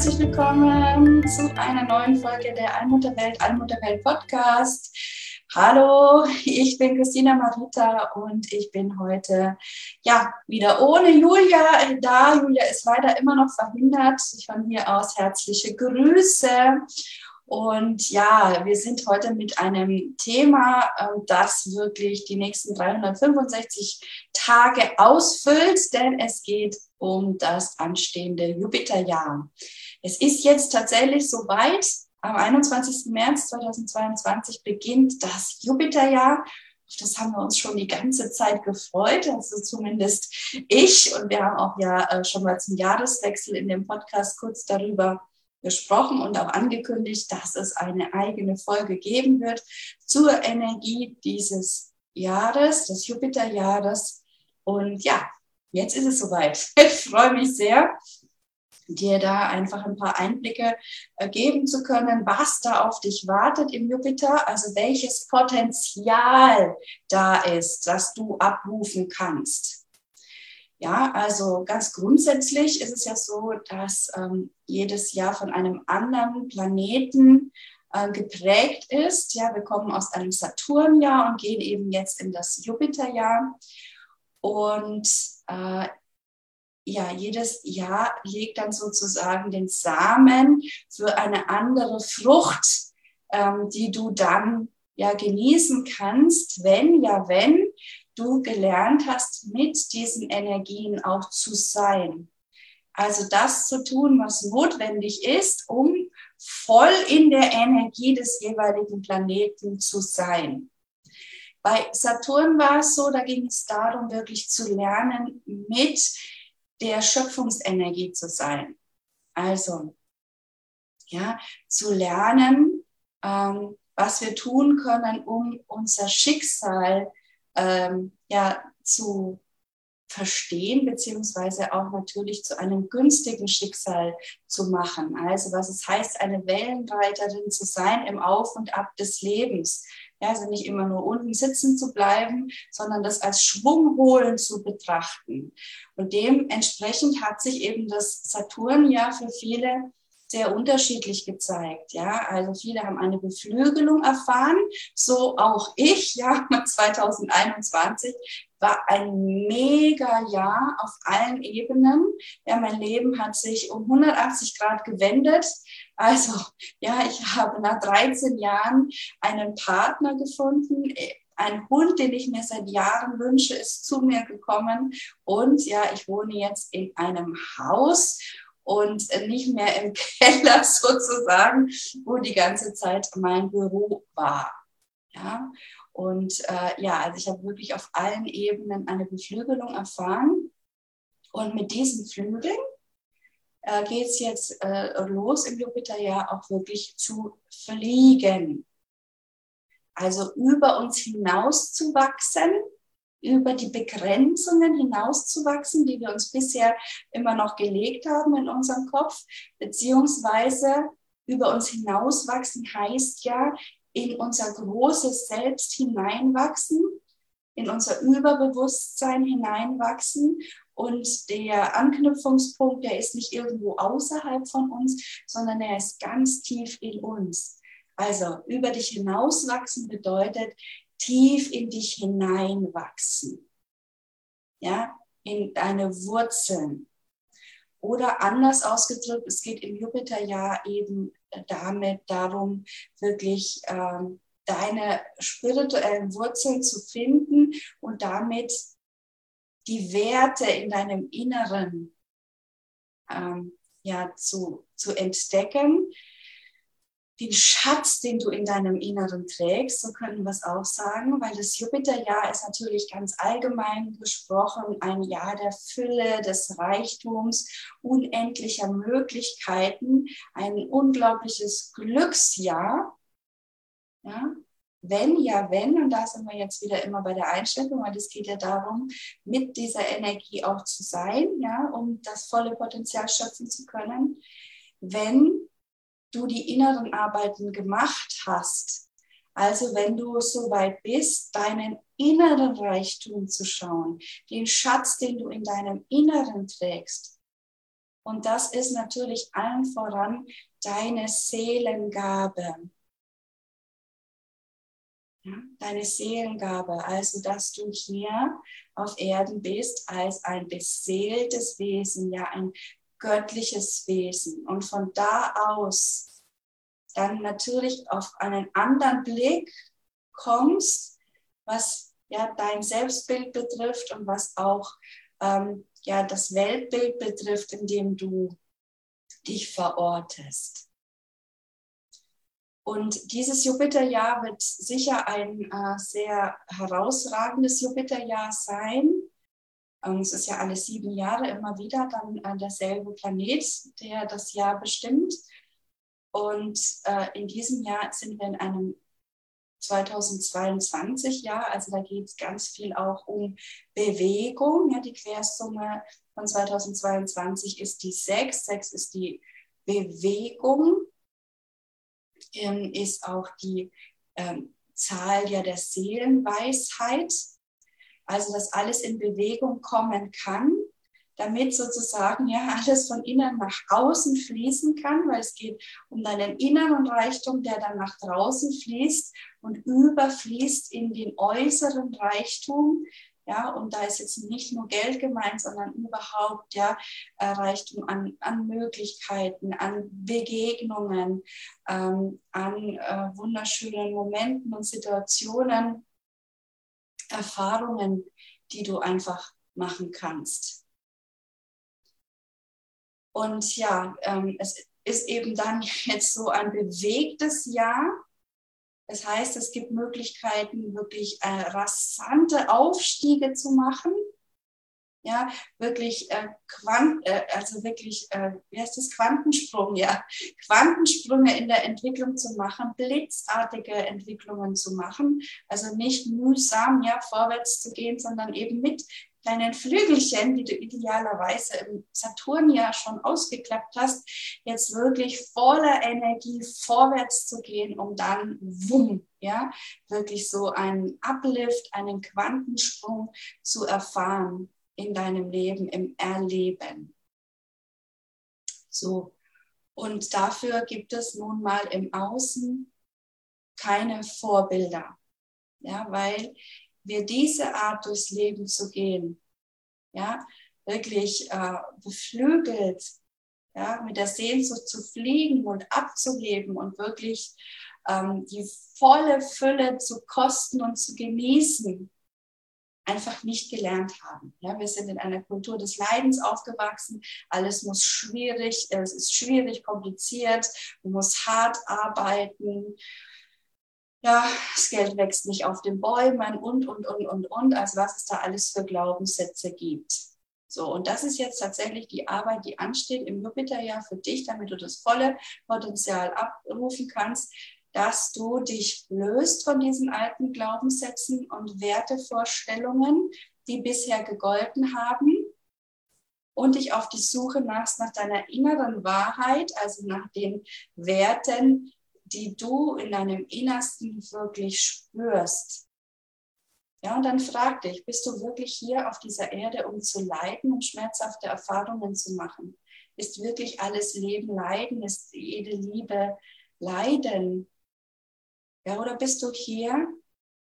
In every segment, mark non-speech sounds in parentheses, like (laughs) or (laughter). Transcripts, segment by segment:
Herzlich willkommen zu einer neuen Folge der Allmutterwelt, Allmutterwelt Podcast. Hallo, ich bin Christina Marita und ich bin heute ja wieder ohne Julia da. Julia ist leider immer noch verhindert. Von hier aus herzliche Grüße. Und ja, wir sind heute mit einem Thema, ähm, das wirklich die nächsten 365 Tage ausfüllt, denn es geht um das anstehende Jupiterjahr. Es ist jetzt tatsächlich soweit. Am 21. März 2022 beginnt das Jupiterjahr. Das haben wir uns schon die ganze Zeit gefreut, also zumindest ich. Und wir haben auch ja äh, schon mal zum Jahreswechsel in dem Podcast kurz darüber gesprochen und auch angekündigt, dass es eine eigene Folge geben wird zur Energie dieses Jahres, des Jupiterjahres. Und ja, jetzt ist es soweit. (laughs) Ich freue mich sehr dir da einfach ein paar Einblicke äh, geben zu können, was da auf dich wartet im Jupiter, also welches Potenzial da ist, das du abrufen kannst. Ja, also ganz grundsätzlich ist es ja so, dass ähm, jedes Jahr von einem anderen Planeten äh, geprägt ist. Ja, wir kommen aus einem Saturnjahr und gehen eben jetzt in das Jupiterjahr. Und äh, ja, jedes Jahr legt dann sozusagen den Samen für eine andere Frucht, ähm, die du dann ja genießen kannst, wenn, ja, wenn du gelernt hast, mit diesen Energien auch zu sein. Also das zu tun, was notwendig ist, um voll in der Energie des jeweiligen Planeten zu sein. Bei Saturn war es so, da ging es darum, wirklich zu lernen, mit der Schöpfungsenergie zu sein. Also, ja, zu lernen, ähm, was wir tun können, um unser Schicksal ähm, ja, zu verstehen, beziehungsweise auch natürlich zu einem günstigen Schicksal zu machen. Also was es heißt, eine Wellenreiterin zu sein im Auf und Ab des Lebens. Ja, also nicht immer nur unten sitzen zu bleiben, sondern das als Schwung holen zu betrachten. Und dementsprechend hat sich eben das Saturn ja für viele sehr unterschiedlich gezeigt. Ja, also viele haben eine Beflügelung erfahren, so auch ich. Ja, (laughs) 2021 war ein mega Jahr auf allen Ebenen. Ja, mein Leben hat sich um 180 Grad gewendet. Also, ja, ich habe nach 13 Jahren einen Partner gefunden. Ein Hund, den ich mir seit Jahren wünsche, ist zu mir gekommen. Und ja, ich wohne jetzt in einem Haus und nicht mehr im (laughs) Keller sozusagen, wo die ganze Zeit mein Büro war. Ja, und äh, ja, also ich habe wirklich auf allen Ebenen eine Beflügelung erfahren. Und mit diesen Flügeln äh, geht es jetzt äh, los im Jupiterjahr auch wirklich zu fliegen. Also über uns hinaus zu wachsen, über die Begrenzungen hinauszuwachsen, die wir uns bisher immer noch gelegt haben in unserem Kopf, beziehungsweise über uns hinauswachsen heißt ja, in unser großes Selbst hineinwachsen, in unser Überbewusstsein hineinwachsen. Und der Anknüpfungspunkt, der ist nicht irgendwo außerhalb von uns, sondern er ist ganz tief in uns. Also über dich hinauswachsen bedeutet tief in dich hineinwachsen. Ja, in deine Wurzeln. Oder anders ausgedrückt, es geht im Jupiterjahr eben damit darum, wirklich ähm, deine spirituellen Wurzeln zu finden und damit die Werte in deinem Inneren ähm, ja, zu, zu entdecken, den Schatz, den du in deinem Inneren trägst, so können wir es auch sagen, weil das Jupiterjahr ist natürlich ganz allgemein gesprochen ein Jahr der Fülle, des Reichtums, unendlicher Möglichkeiten, ein unglaubliches Glücksjahr. Ja, wenn, ja, wenn, und da sind wir jetzt wieder immer bei der Einstellung, weil es geht ja darum, mit dieser Energie auch zu sein, ja, um das volle Potenzial schöpfen zu können. Wenn du die inneren Arbeiten gemacht hast. Also wenn du so weit bist, deinen inneren Reichtum zu schauen, den Schatz, den du in deinem Inneren trägst. Und das ist natürlich allen voran deine Seelengabe. Deine Seelengabe, also dass du hier auf Erden bist als ein beseeltes Wesen, ja ein göttliches Wesen. Und von da aus dann natürlich auf einen anderen Blick kommst, was ja dein Selbstbild betrifft und was auch ähm, ja das Weltbild betrifft, in dem du dich verortest. Und dieses Jupiterjahr wird sicher ein äh, sehr herausragendes Jupiterjahr sein, es ist ja alle sieben Jahre immer wieder dann äh, derselbe Planet, der das Jahr bestimmt. Und äh, in diesem Jahr sind wir in einem 2022 Jahr, also da geht es ganz viel auch um Bewegung. Ja, die Quersumme von 2022 ist die 6. 6 ist die Bewegung, ähm, ist auch die ähm, Zahl ja der Seelenweisheit also dass alles in Bewegung kommen kann, damit sozusagen ja alles von innen nach außen fließen kann, weil es geht um deinen inneren Reichtum, der dann nach draußen fließt und überfließt in den äußeren Reichtum. Ja, und da ist jetzt nicht nur Geld gemeint, sondern überhaupt ja äh, Reichtum an, an Möglichkeiten, an Begegnungen, ähm, an äh, wunderschönen Momenten und Situationen, Erfahrungen, die du einfach machen kannst. Und ja, ähm, es ist eben dann (laughs) jetzt so ein bewegtes Jahr. Das heißt, es gibt Möglichkeiten, wirklich äh, rasante Aufstiege zu machen ja, wirklich äh, Quant, äh, also wirklich, äh, wie heißt das, Quantensprung, ja, Quantensprünge in der Entwicklung zu machen, blitzartige Entwicklungen zu machen, also nicht mühsam, ja, vorwärts zu gehen, sondern eben mit deinen Flügelchen, die du idealerweise im Saturn ja schon ausgeklappt hast, jetzt wirklich voller Energie vorwärts zu gehen, um dann, wumm, ja, wirklich so einen Uplift, einen Quantensprung zu erfahren in deinem Leben, im Erleben. So. Und dafür gibt es nun mal im Außen keine Vorbilder. Ja, weil wir diese Art durchs Leben zu gehen, ja, wirklich äh, beflügelt, ja, mit der Sehnsucht zu fliegen und abzuleben und wirklich ähm, die volle Fülle zu kosten und zu genießen, einfach nicht gelernt haben. Ja, wir sind in einer Kultur des Leidens aufgewachsen. Alles muss schwierig, es ist schwierig, kompliziert, man muss hart arbeiten. Ja, das Geld wächst nicht auf den Bäumen und, und, und, und, und. Also was es da alles für Glaubenssätze gibt. So, und das ist jetzt tatsächlich die Arbeit, die ansteht im Jupiterjahr für dich, damit du das volle Potenzial abrufen kannst dass du dich löst von diesen alten Glaubenssätzen und Wertevorstellungen, die bisher gegolten haben und dich auf die Suche machst nach deiner inneren Wahrheit, also nach den Werten, die du in deinem Innersten wirklich spürst. Ja, und dann frag dich, bist du wirklich hier auf dieser Erde, um zu leiden und schmerzhafte Erfahrungen zu machen? Ist wirklich alles Leben Leiden? Ist jede Liebe Leiden? Ja, oder bist du hier,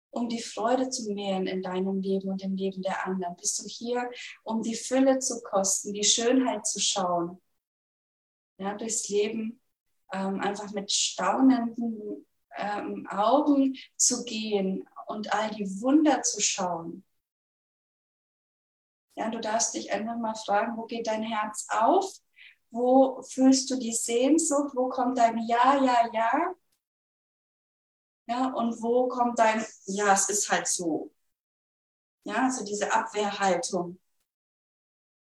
um die Freude zu mehren in deinem Leben und im Leben der anderen? Bist du hier, um die Fülle zu kosten, die Schönheit zu schauen? Ja, durchs Leben ähm, einfach mit staunenden ähm, Augen zu gehen und all die Wunder zu schauen. Ja, du darfst dich einfach mal fragen, wo geht dein Herz auf Wo fühlst du die Sehnsucht? Wo kommt dein Ja, Ja, Ja? Ja, und wo kommt dein, ja, es ist halt so. Ja, so diese Abwehrhaltung.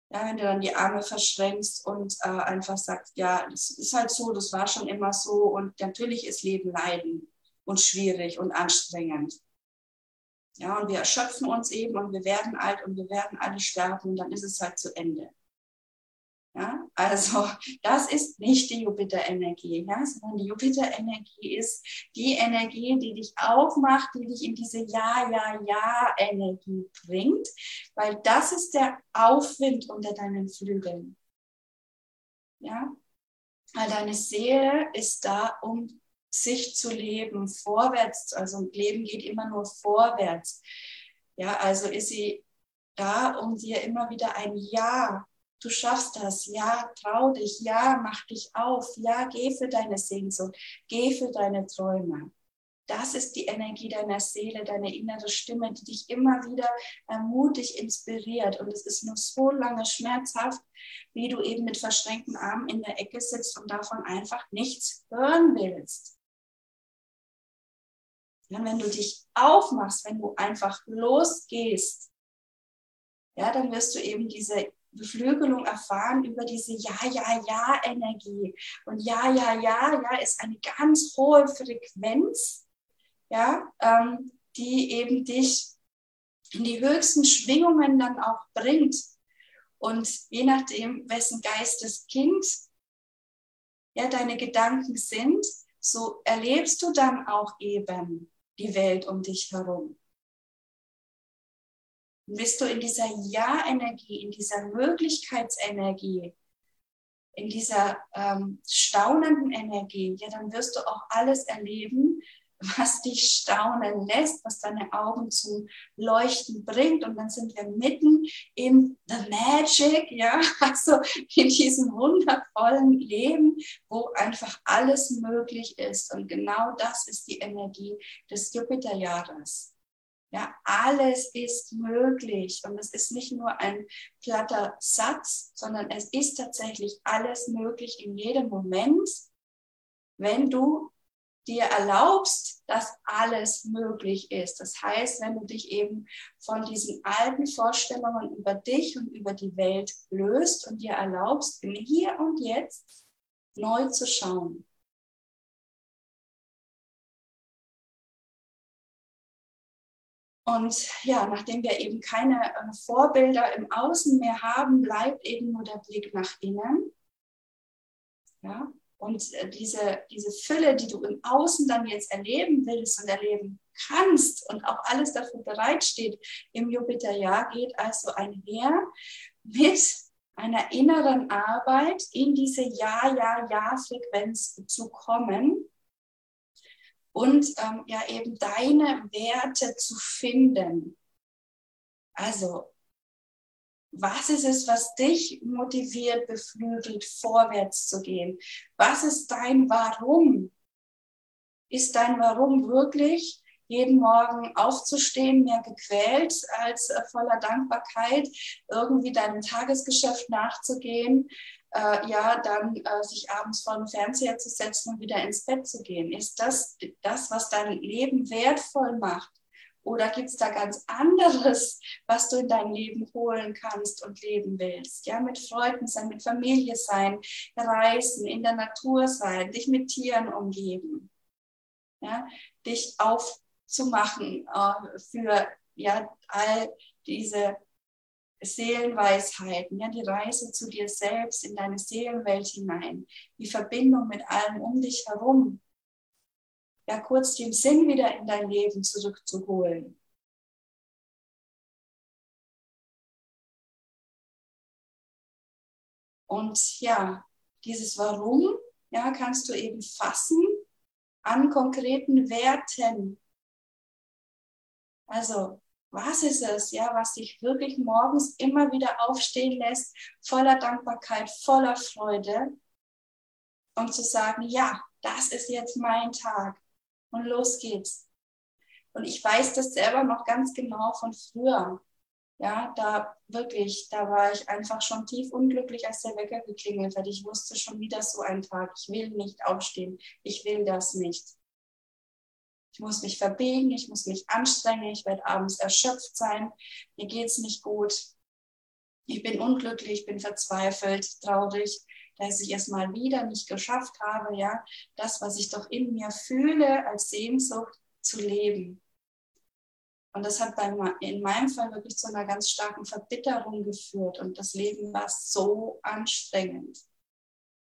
Ja, wenn du dann die Arme verschränkst und äh, einfach sagst, ja, das ist halt so, das war schon immer so und natürlich ist Leben Leiden und schwierig und anstrengend. Ja, und wir erschöpfen uns eben und wir werden alt und wir werden alle sterben und dann ist es halt zu Ende. Ja, also (laughs) das ist nicht die Jupiter-Energie, ja, sondern die Jupiter-Energie ist die Energie, die dich aufmacht, die dich in diese Ja, Ja, Ja-Energie bringt, weil das ist der Aufwind unter deinen Flügeln. Ja, weil deine Seele ist da, um sich zu leben, vorwärts, also Leben geht immer nur vorwärts. Ja, also ist sie da, um dir immer wieder ein Ja du schaffst das, ja, trau dich, ja, mach dich auf, ja, geh für deine Sehnsucht, geh für deine Träume. Das ist die Energie deiner Seele, deine innere Stimme, die dich immer wieder ermutigt, inspiriert. Und es ist nur so lange schmerzhaft, wie du eben mit verschränkten Armen in der Ecke sitzt und davon einfach nichts hören willst. Und wenn du dich aufmachst, wenn du einfach losgehst, ja, dann wirst du eben diese Beflügelung erfahren über diese Ja, Ja, Ja-Energie. Und Ja, Ja, Ja, Ja ist eine ganz hohe Frequenz, ja, ähm, die eben dich in die höchsten Schwingungen dann auch bringt. Und je nachdem, wessen Geisteskind ja, deine Gedanken sind, so erlebst du dann auch eben die Welt um dich herum bist du in dieser Ja-Energie, in dieser Möglichkeitsenergie, in dieser ähm, staunenden Energie, ja, dann wirst du auch alles erleben, was dich staunen lässt, was deine Augen zum Leuchten bringt. Und dann sind wir mitten in the magic, ja, (laughs) also in diesem wundervollen Leben, wo einfach alles möglich ist. Und genau das ist die Energie des Jupiterjahres. Ja, alles ist möglich und es ist nicht nur ein platter Satz, sondern es ist tatsächlich alles möglich in jedem Moment, wenn du dir erlaubst, dass alles möglich ist. Das heißt, wenn du dich eben von diesen alten Vorstellungen über dich und über die Welt löst und dir erlaubst, im Hier und Jetzt neu zu schauen. Und ja, nachdem wir eben keine äh, Vorbilder im Außen mehr haben, bleibt eben nur der Blick nach innen. Ja, und äh, diese, diese Fülle, die du im Außen dann jetzt erleben willst und erleben kannst und auch alles dafür bereitsteht im Jupiterjahr, geht also einher mit einer inneren Arbeit in diese Ja, Ja, Ja-Frequenz zu kommen und ähm, ja eben deine Werte zu finden. Also, was ist es, was dich motiviert, beflügelt, vorwärts zu gehen? Was ist dein Warum? Ist dein Warum wirklich, jeden Morgen aufzustehen, mehr gequält als äh, voller Dankbarkeit, irgendwie deinem Tagesgeschäft nachzugehen, äh, ja, dann äh, sich abends vor den Fernseher zu setzen und wieder ins Bett zu gehen? Ist das das, was dein Leben wertvoll macht? Oder gibt es da ganz anderes, was du in dein Leben holen kannst und leben willst? Ja, mit Freunden sein, mit Familie sein, reisen, in der Natur sein, dich mit Tieren umgeben. Ja, dich aufzumachen äh, für ja, all diese Seelenweisheiten, ja, die Reise zu dir selbst in deine Seelenwelt hinein, die Verbindung mit allem um dich herum, ja, kurz den Sinn wieder in dein Leben zurückzuholen. Und ja, dieses Warum, ja, kannst du eben fassen an konkreten Werten. Also, was ist es, ja, was dich wirklich morgens immer wieder aufstehen lässt, voller Dankbarkeit, voller Freude, um zu sagen, ja, das ist jetzt mein Tag und los geht's. Und ich weiß das selber noch ganz genau von früher. Ja, da wirklich, da war ich einfach schon tief unglücklich, als der Wecker geklingelt hat. Ich wusste schon wieder so ein Tag, ich will nicht aufstehen, ich will das nicht. Ich muss mich verbiegen, ich muss mich anstrengen, ich werde abends erschöpft sein, mir geht es nicht gut. Ich bin unglücklich, bin verzweifelt, traurig, dass ich es mal wieder nicht geschafft habe, ja, das, was ich doch in mir fühle als Sehnsucht zu leben. Und das hat bei, in meinem Fall wirklich zu einer ganz starken Verbitterung geführt. Und das Leben war so anstrengend.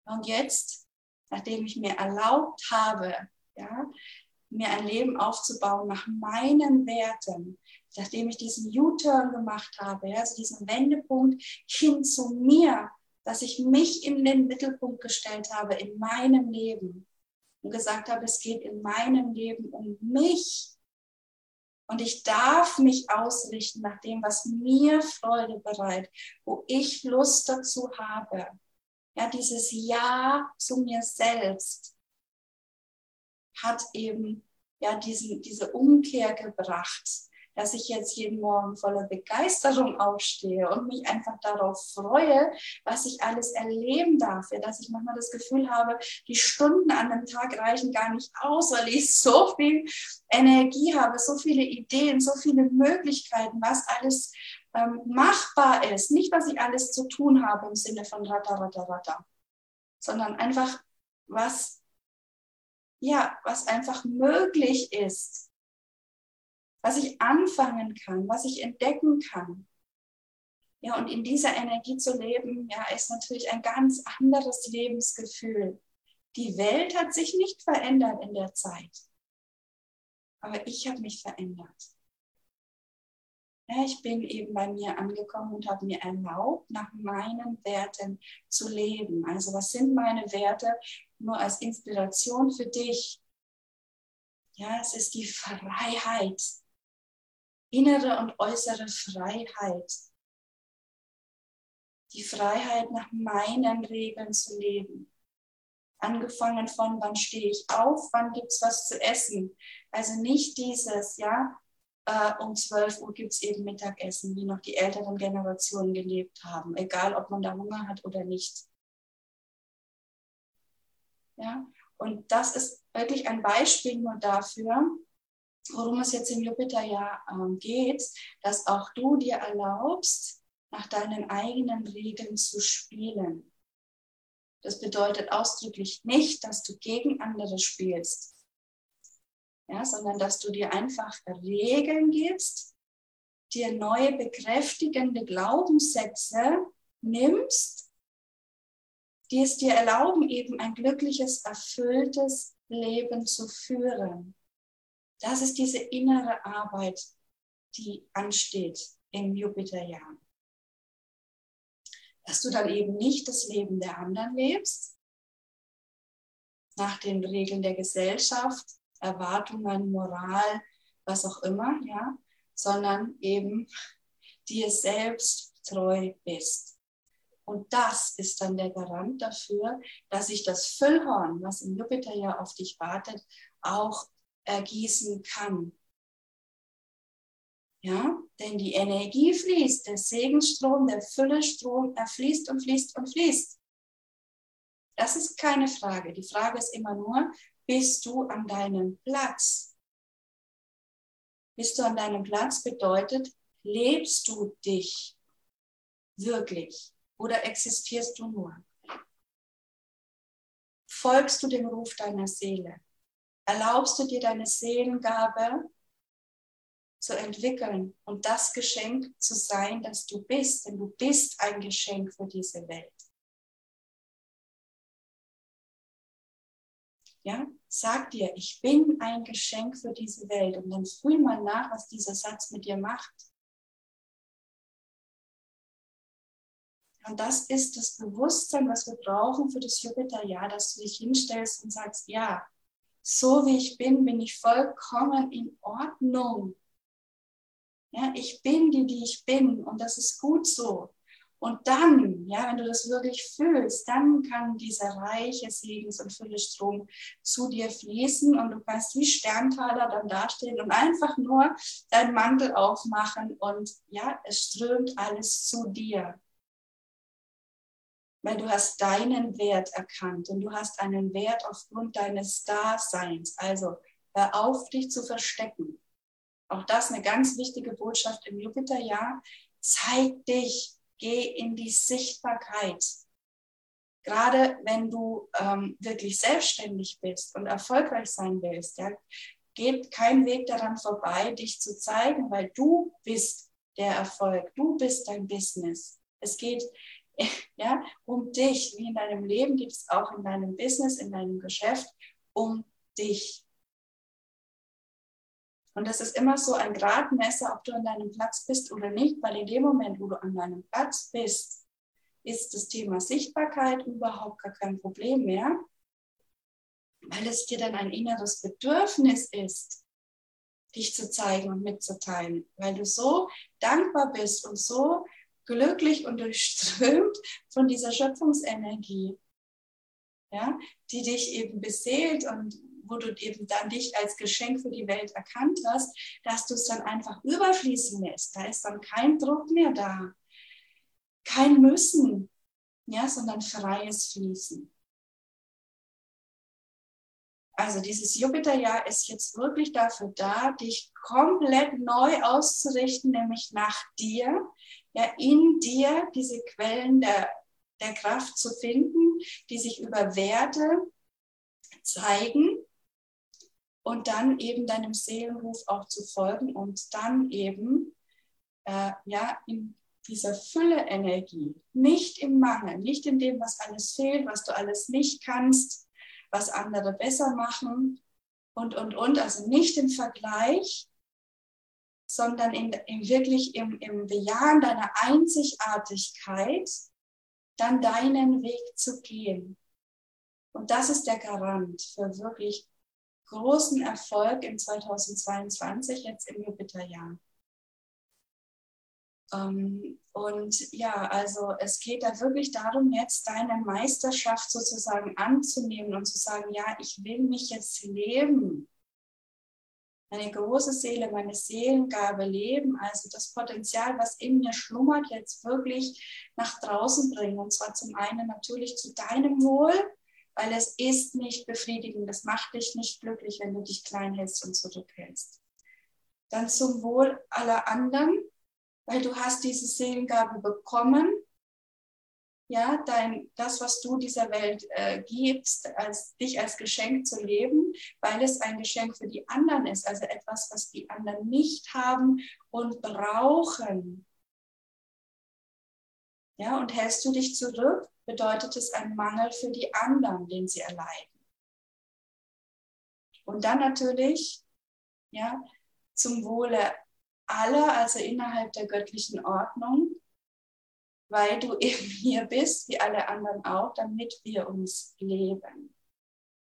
Und jetzt, nachdem ich mir erlaubt habe, ja, mir ein Leben aufzubauen nach meinen Werten, nachdem ich diesen U-Turn gemacht habe, also diesen Wendepunkt hin zu mir, dass ich mich in den Mittelpunkt gestellt habe in meinem Leben und gesagt habe, es geht in meinem Leben um mich und ich darf mich ausrichten nach dem, was mir Freude bereitet, wo ich Lust dazu habe. Ja, dieses Ja zu mir selbst hat eben ja diesen, diese Umkehr gebracht dass ich jetzt jeden Morgen voller Begeisterung aufstehe und mich einfach darauf freue, was ich alles erleben darf. Ja, dass ich manchmal das Gefühl habe, die Stunden an einem Tag reichen gar nicht aus, weil ich (laughs) so viel Energie habe, so viele Ideen, so viele Möglichkeiten, was alles ähm, machbar ist. Nicht, was ich alles zu tun habe im Sinne von Rata, Rata, Rata, sondern einfach, was, ja, was einfach möglich ist was ich anfangen kann, was ich entdecken kann. Ja, und in dieser Energie zu leben, ja, ist natürlich ein ganz anderes Lebensgefühl. Die Welt hat sich nicht verändert in der Zeit, aber ich habe mich verändert. Ja, ich bin eben bei mir angekommen und habe mir erlaubt, nach meinen Werten zu leben. Also was sind meine Werte? Nur als Inspiration für dich. Ja, es ist die Freiheit, innere und äußere Freiheit. Die Freiheit, nach meinen Regeln zu leben. Angefangen von, wann stehe ich auf, wann gibt es was zu essen. Also nicht dieses, ja, äh, um 12 Uhr gibt es eben Mittagessen, wie noch die älteren Generationen gelebt haben, egal ob man da Hunger hat oder nicht. Ja, und das ist wirklich ein Beispiel nur dafür, worum es jetzt im Jupiterjahr ähm, geht, dass auch du dir erlaubst, nach deinen eigenen Regeln zu spielen. Das bedeutet ausdrücklich nicht, dass du gegen andere spielst, ja, sondern dass du dir einfach Regeln gibst, dir neue bekräftigende Glaubenssätze nimmst, die es dir erlauben, eben ein glückliches, erfülltes Leben zu führen. Das ist diese innere Arbeit, die ansteht im Jupiterjahr. Dass du dann eben nicht das Leben der anderen lebst, nach den Regeln der Gesellschaft, Erwartungen, Moral, was auch immer, ja, sondern eben dir selbst treu bist. Und das ist dann der Garant dafür, dass sich das Füllhorn, was im Jupiterjahr auf dich wartet, auch ergießen kann. Ja, denn die Energie fließt, der Segenstrom, der Füllestrom, er fließt und fließt und fließt. Das ist keine Frage. Die Frage ist immer nur, bist du an deinem Platz? Bist du an deinem Platz bedeutet, lebst du dich wirklich oder existierst du nur? Folgst du dem Ruf deiner Seele? erlaubst du dir deine Seelengabe zu entwickeln und das Geschenk zu sein, das du bist, denn du bist ein Geschenk für diese Welt. Ja, sag dir, ich bin ein Geschenk für diese Welt und dann fühl mal nach, was dieser Satz mit dir macht. Und das ist das Bewusstsein, was wir brauchen für das Jupiterjahr, dass du dich hinstellst und sagst, ja, so wie ich bin, bin ich vollkommen in Ordnung. Ja, ich bin die, die ich bin und das ist gut so. Und dann, ja, wenn du das wirklich fühlst, dann kann dieser reiche Segens- und Füllestrom zu dir fließen und du kannst wie Sterntaler dann dastehen und einfach nur deinen Mantel aufmachen und ja, es strömt alles zu dir. Weil du hast deinen Wert erkannt und du hast einen Wert aufgrund deines Daseins. Also hör auf, dich zu verstecken. Auch das eine ganz wichtige Botschaft im Jupiterjahr. Zeig dich, geh in die Sichtbarkeit. Gerade wenn du ähm, wirklich selbstständig bist und erfolgreich sein willst, ja, geht kein Weg daran vorbei, dich zu zeigen, weil du bist der Erfolg, du bist dein Business. Es geht (laughs) ja, um dich, wie in deinem Leben gibt es auch in deinem Business, in deinem Geschäft, um dich. Und das ist immer so ein Gradmesser, ob du an deinem Platz bist oder nicht, weil in dem Moment, wo du an deinem Platz bist, ist das Thema Sichtbarkeit überhaupt gar kein Problem mehr, weil es dir dann ein inneres Bedürfnis ist, dich zu zeigen und mitzuteilen, weil du so dankbar bist und so glücklich und durchströmt von dieser Schöpfungsenergie, ja, die dich eben beseelt und wo du eben dann dich als Geschenk für die Welt erkannt hast, dass du es dann einfach überfließen lässt. Da ist dann kein Druck mehr da, kein Müssen, ja, sondern freies Fließen. Also dieses Jupiterjahr ist jetzt wirklich dafür da, dich komplett neu auszurichten, nämlich nach dir, ja, in dir diese Quellen der, der Kraft zu finden, die sich über Werte zeigen und dann eben deinem Seelenruf auch zu folgen und dann eben äh, ja in dieser Fülle-Energie, nicht im Mangel, nicht in dem, was alles fehlt, was du alles nicht kannst, was andere besser machen und, und, und, also nicht im Vergleich, sondern in, in wirklich im, im Bejahen deiner Einzigartigkeit, dann deinen Weg zu gehen. Und das ist der Garant für wirklich großen Erfolg in 2022, jetzt im Jupiterjahr. Ähm, und ja, also es geht da wirklich darum, jetzt deine Meisterschaft sozusagen anzunehmen und zu sagen, ja, ich will mich jetzt leben. Meine große Seele, meine Seelengabe leben, also das Potenzial, was in mir schlummert, jetzt wirklich nach draußen bringen. Und zwar zum einen natürlich zu deinem Wohl, weil es ist nicht befriedigend, das macht dich nicht glücklich, wenn du dich klein hältst und zurückhältst. Dann zum Wohl aller anderen, weil du hast diese Seelengabe bekommen. Ja, dein, das, was du dieser Welt äh, gibst, als dich als Geschenk zu leben, weil es ein Geschenk für die anderen ist, also etwas, was die anderen nicht haben und brauchen. Ja, und hältst du dich zurück, bedeutet es ein Mangel für die anderen, den sie erleiden. Und dann natürlich, ja, zum Wohle aller, also innerhalb der göttlichen Ordnung, weil du (laughs) eben hier bist, wie alle anderen auch, damit wir uns leben.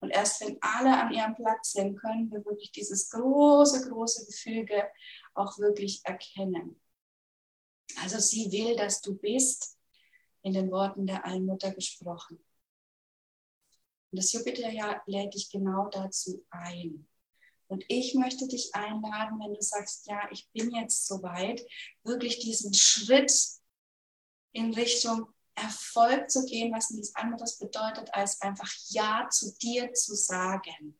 Und erst wenn alle an ihrem Platz sind, können wir wirklich dieses große, große Gefüge auch wirklich erkennen. Also sie will, dass du bist, in den Worten der Allmutter gesprochen. Und das Jupiterjahr lädt dich genau dazu ein. Und ich möchte dich einladen, wenn du sagst, ja, ich bin jetzt soweit, wirklich diesen Schritt in Richtung Erfolg zu gehen, was nichts anderes bedeutet, als einfach Ja zu dir zu sagen.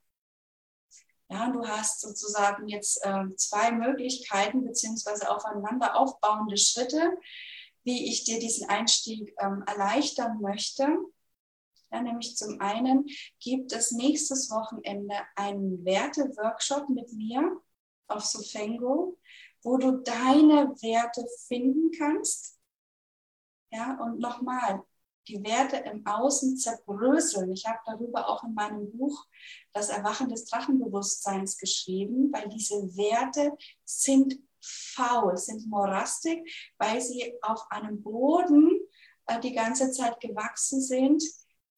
Ja, du hast sozusagen jetzt äh, zwei Möglichkeiten beziehungsweise aufeinander aufbauende Schritte, wie ich dir diesen Einstieg ähm, erleichtern möchte. Ja, nämlich zum einen gibt es nächstes Wochenende einen Werte-Workshop mit mir auf Sofengo, wo du deine Werte finden kannst. Ja, und nochmal, die Werte im Außen zerbröseln. Ich habe darüber auch in meinem Buch Das Erwachen des Drachenbewusstseins geschrieben, weil diese Werte sind faul, sind morastig, weil sie auf einem Boden äh, die ganze Zeit gewachsen sind,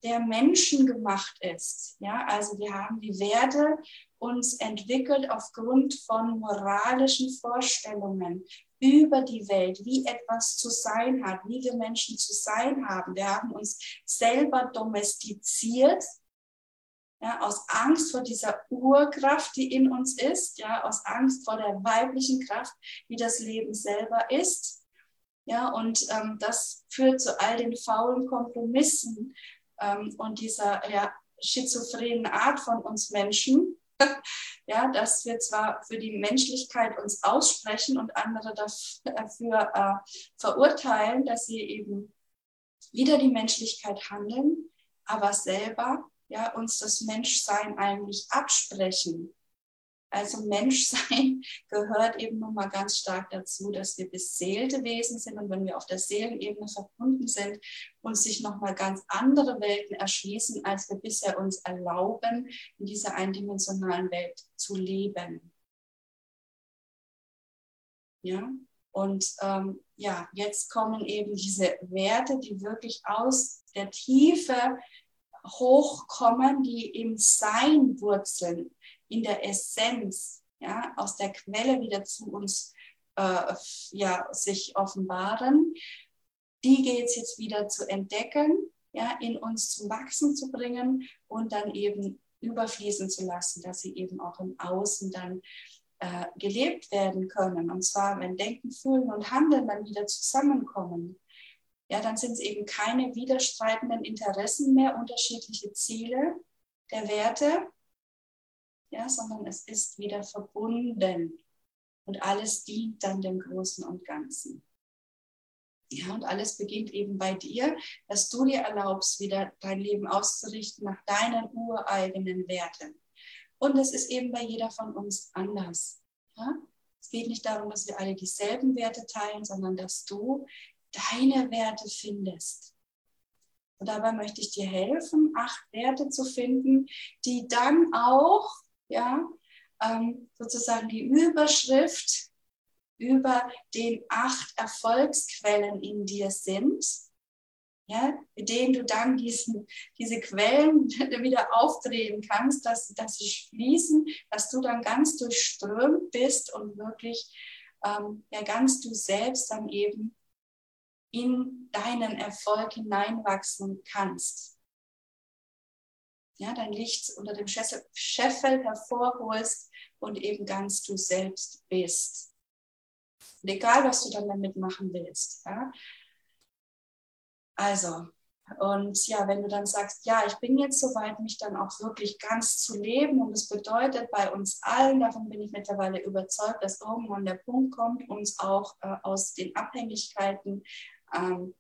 der menschengemacht ist. Ja, also wir haben die Werte uns entwickelt aufgrund von moralischen Vorstellungen, über die Welt, wie etwas zu sein hat, wie wir Menschen zu sein haben. Wir haben uns selber domestiziert, ja, aus Angst vor dieser Urkraft, die in uns ist, ja, aus Angst vor der weiblichen Kraft, wie das Leben selber ist. Ja, und ähm, das führt zu all den faulen Kompromissen ähm, und dieser ja, schizophrenen Art von uns Menschen, (laughs) ja, dass wir zwar für die Menschlichkeit uns aussprechen und andere dafür äh, verurteilen, dass sie eben wieder die Menschlichkeit handeln, aber selber ja, uns das Menschsein eigentlich absprechen. Also Menschsein (laughs) gehört eben nun mal ganz stark dazu, dass wir beseelte Wesen sind und wenn wir auf der Seelenebene verbunden sind, uns sich nochmal ganz andere Welten erschließen, als wir bisher uns erlauben, in dieser eindimensionalen Welt zu leben. Ja, und ähm, ja, jetzt kommen eben diese Werte, die wirklich aus der Tiefe hochkommen, die im Sein wurzeln, in der Essenz, ja, aus der Quelle wieder zu uns äh, ja, sich offenbaren, die geht es jetzt wieder zu entdecken, ja, in uns zum Wachsen zu bringen und dann eben überfließen zu lassen, dass sie eben auch im Außen dann äh, gelebt werden können. Und zwar, wenn Denken, Fühlen und Handeln dann wieder zusammenkommen, ja, dann sind es eben keine widerstreitenden Interessen mehr, unterschiedliche Ziele der Werte, ja, sondern es ist wieder verbunden und alles dient dann dem Großen und Ganzen. Ja, und alles beginnt eben bei dir, dass du dir erlaubst, wieder dein Leben auszurichten nach deinen ureigenen Werten. Und es ist eben bei jeder von uns anders. Ja? Es geht nicht darum, dass wir alle dieselben Werte teilen, sondern dass du deine Werte findest. Und dabei möchte ich dir helfen, acht Werte zu finden, die dann auch ja, ähm, sozusagen die Überschrift über den acht Erfolgsquellen in dir sind, ja, mit denen du dann diesen, diese Quellen (laughs) wieder aufdrehen kannst, dass, dass sie fließen, dass du dann ganz durchströmt bist und wirklich ähm, ja, ganz du selbst dann eben in deinen Erfolg hineinwachsen kannst ja, dein Licht unter dem Scheffel hervorholst und eben ganz du selbst bist. Und egal, was du dann damit machen willst. Ja. Also, und ja, wenn du dann sagst, ja, ich bin jetzt soweit, mich dann auch wirklich ganz zu leben, und es bedeutet bei uns allen, davon bin ich mittlerweile überzeugt, dass irgendwann der Punkt kommt, uns auch äh, aus den Abhängigkeiten ähm,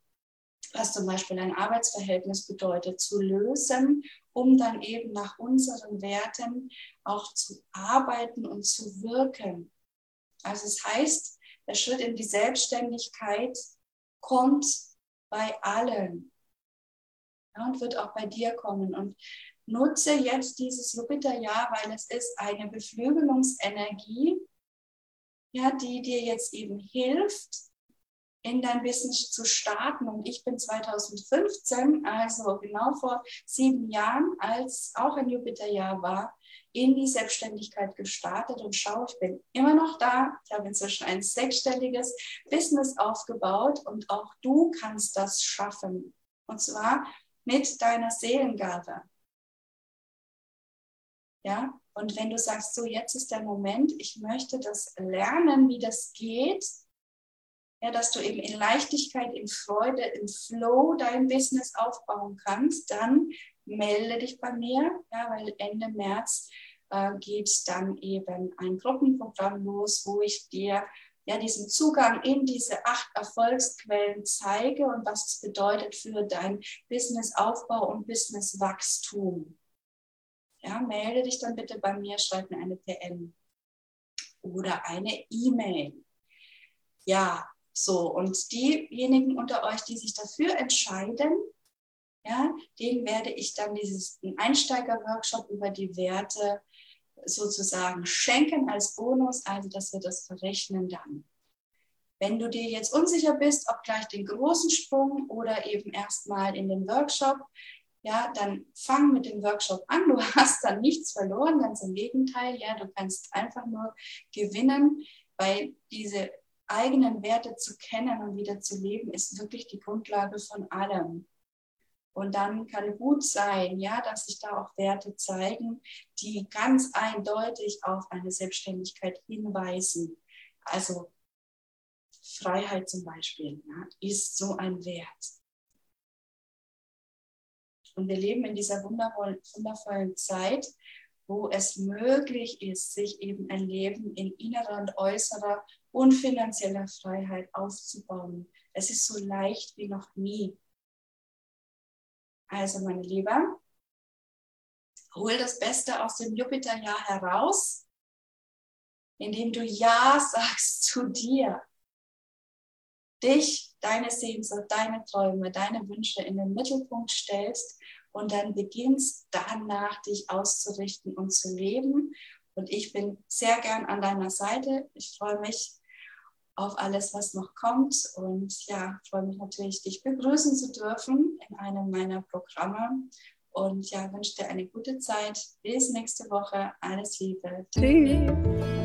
was zum Beispiel ein Arbeitsverhältnis bedeutet, zu lösen, um dann eben nach unseren Werten auch zu arbeiten und zu wirken. Also es heißt, der Schritt in die Selbstständigkeit kommt bei allen ja, und wird auch bei dir kommen. Und nutze jetzt dieses Jupiterjahr, weil es ist eine Beflügelungsenergie, ja, die dir jetzt eben hilft, in dein Business zu starten. Und ich bin 2015, also genau vor sieben Jahren, als auch ein Jupiterjahr war, in die Selbstständigkeit gestartet und schau, ich bin immer noch da. Ich habe inzwischen ein sechsstelliges Business aufgebaut und auch du kannst das schaffen. Und zwar mit deiner Seelengabe. Ja, und wenn du sagst, so jetzt ist der Moment, ich möchte das lernen, wie das geht, ja, dass du eben in Leichtigkeit, in Freude, in Flow dein Business aufbauen kannst, dann melde dich bei mir, ja, weil Ende März äh, geht dann eben ein Gruppenprogramm los, wo ich dir ja, diesen Zugang in diese acht Erfolgsquellen zeige und was es bedeutet für dein Businessaufbau und Businesswachstum. Ja, melde dich dann bitte bei mir, schreib mir eine PM oder eine E-Mail. Ja, so, und diejenigen unter euch, die sich dafür entscheiden, ja, denen werde ich dann diesen Einsteiger-Workshop über die Werte sozusagen schenken als Bonus, also dass wir das verrechnen dann. Wenn du dir jetzt unsicher bist, ob gleich den großen Sprung oder eben erstmal in den Workshop, ja, dann fang mit dem Workshop an. Du (laughs) hast dann nichts verloren, ganz im Gegenteil. Ja, du kannst einfach nur gewinnen, weil diese eigenen Werte zu kennen und wieder zu leben, ist wirklich die Grundlage von allem. Und dann kann gut sein, ja, dass sich da auch Werte zeigen, die ganz eindeutig auf eine Selbstständigkeit hinweisen. Also Freiheit zum Beispiel ja, ist so ein Wert. Und wir leben in dieser wundervollen Zeit, wo es möglich ist, sich eben ein Leben in innerer und äußerer und finanzieller Freiheit aufzubauen. Es ist so leicht wie noch nie. Also, meine Liebe, hol das Beste aus dem Jupiterjahr heraus, indem du Ja sagst zu dir. Dich, deine Sehnsucht, deine Träume, deine Wünsche in den Mittelpunkt stellst und dann beginnst danach dich auszurichten und zu leben. Und ich bin sehr gern an deiner Seite. Ich freue mich auf alles, was noch kommt. Und ja, freue mich natürlich, dich begrüßen zu dürfen in einem meiner Programme. Und ja, wünsche dir eine gute Zeit. Bis nächste Woche. Alles Liebe. Tschüss.